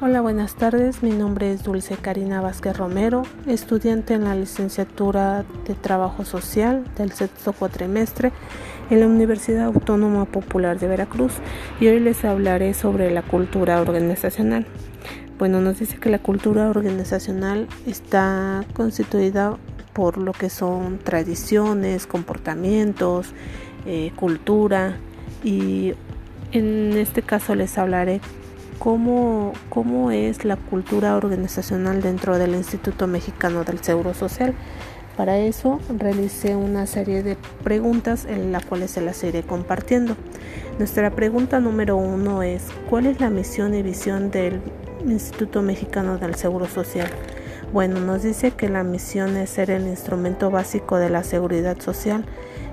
Hola, buenas tardes. Mi nombre es Dulce Karina Vázquez Romero, estudiante en la licenciatura de Trabajo Social del sexto cuatrimestre en la Universidad Autónoma Popular de Veracruz y hoy les hablaré sobre la cultura organizacional. Bueno, nos dice que la cultura organizacional está constituida por lo que son tradiciones, comportamientos, eh, cultura y en este caso les hablaré cómo, cómo es la cultura organizacional dentro del Instituto Mexicano del Seguro Social. Para eso realicé una serie de preguntas en las cuales se las iré compartiendo. Nuestra pregunta número uno es ¿cuál es la misión y visión del Instituto Mexicano del Seguro Social? Bueno, nos dice que la misión es ser el instrumento básico de la seguridad social,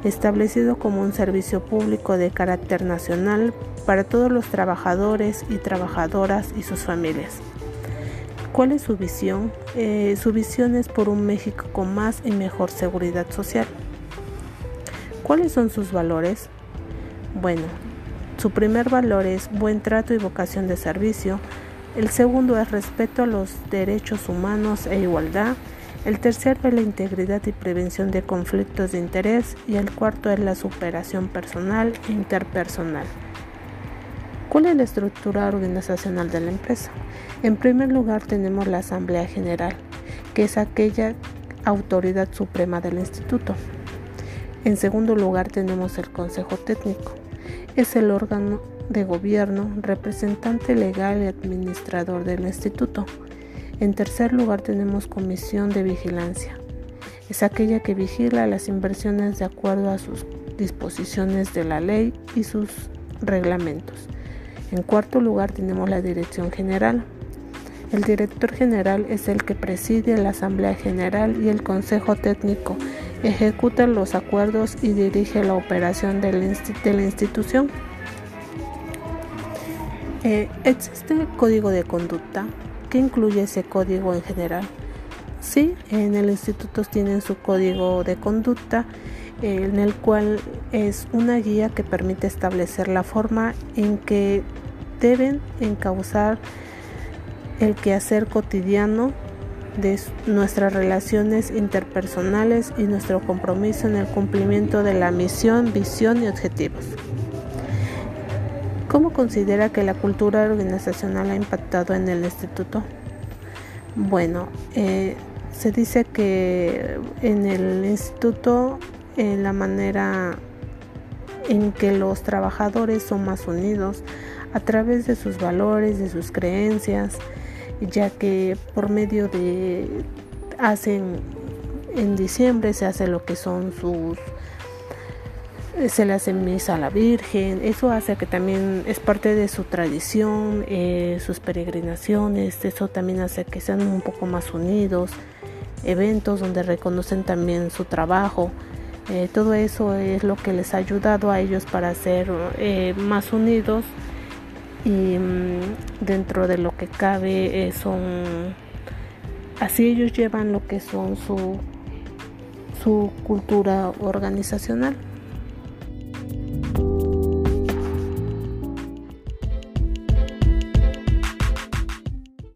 establecido como un servicio público de carácter nacional para todos los trabajadores y trabajadoras y sus familias. ¿Cuál es su visión? Eh, su visión es por un México con más y mejor seguridad social. ¿Cuáles son sus valores? Bueno, su primer valor es buen trato y vocación de servicio. El segundo es respeto a los derechos humanos e igualdad. El tercero es la integridad y prevención de conflictos de interés. Y el cuarto es la superación personal e interpersonal. ¿Cuál es la estructura organizacional de la empresa? En primer lugar tenemos la Asamblea General, que es aquella autoridad suprema del instituto. En segundo lugar tenemos el Consejo Técnico. Es el órgano de gobierno, representante legal y administrador del instituto. En tercer lugar tenemos Comisión de Vigilancia. Es aquella que vigila las inversiones de acuerdo a sus disposiciones de la ley y sus reglamentos. En cuarto lugar tenemos la Dirección General. El director general es el que preside la Asamblea General y el Consejo Técnico, ejecuta los acuerdos y dirige la operación de la, institución. Eh, ¿Existe código de conducta? ¿Qué incluye ese código en general? Sí, en el instituto tienen su código de conducta en el cual es una guía que permite establecer la forma en que deben encauzar el quehacer cotidiano de nuestras relaciones interpersonales y nuestro compromiso en el cumplimiento de la misión, visión y objetivos. ¿Cómo considera que la cultura organizacional ha impactado en el instituto? Bueno, eh, se dice que en el instituto en la manera en que los trabajadores son más unidos a través de sus valores, de sus creencias, ya que por medio de hacen en diciembre se hace lo que son sus se le hace misa a la Virgen, eso hace que también es parte de su tradición, eh, sus peregrinaciones, eso también hace que sean un poco más unidos, eventos donde reconocen también su trabajo, eh, todo eso es lo que les ha ayudado a ellos para ser eh, más unidos y mm, dentro de lo que cabe eh, son así ellos llevan lo que son su su cultura organizacional